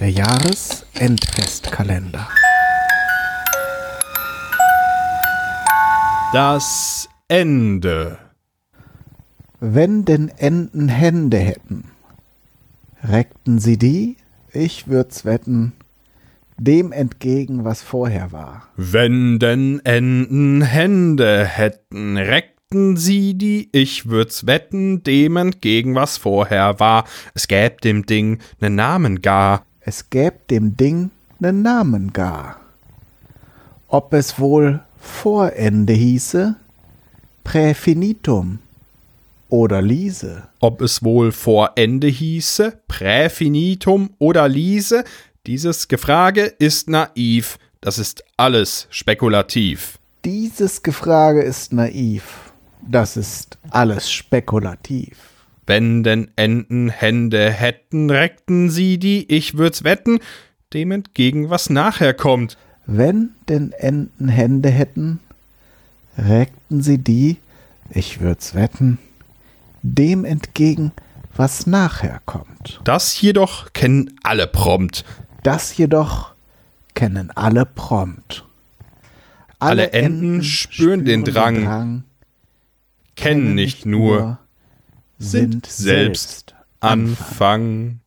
Der Jahresendfestkalender. Das Ende. Wenn denn Enten Hände hätten, reckten sie die, ich würd's wetten, dem entgegen, was vorher war. Wenn denn Enten Hände hätten, reckten sie die, ich würd's wetten, dem entgegen, was vorher war. Es gäb dem Ding nen Namen gar. Es gäb dem Ding nen Namen gar. Ob es wohl Vorende hieße, Präfinitum oder Liese. Ob es wohl vor Ende hieße, Präfinitum oder Liese, dieses Gefrage ist naiv, das ist alles spekulativ. Dieses Gefrage ist naiv, das ist alles spekulativ. Wenn denn Enten Hände hätten, reckten sie die, ich würd's wetten, dem entgegen, was nachher kommt. Wenn denn Enten Hände hätten, reckten sie die, ich würd's wetten, dem entgegen, was nachher kommt. Das jedoch kennen alle prompt. Das jedoch kennen alle prompt. Alle Enten spüren den Drang, kennen nicht nur, sind selbst Anfang.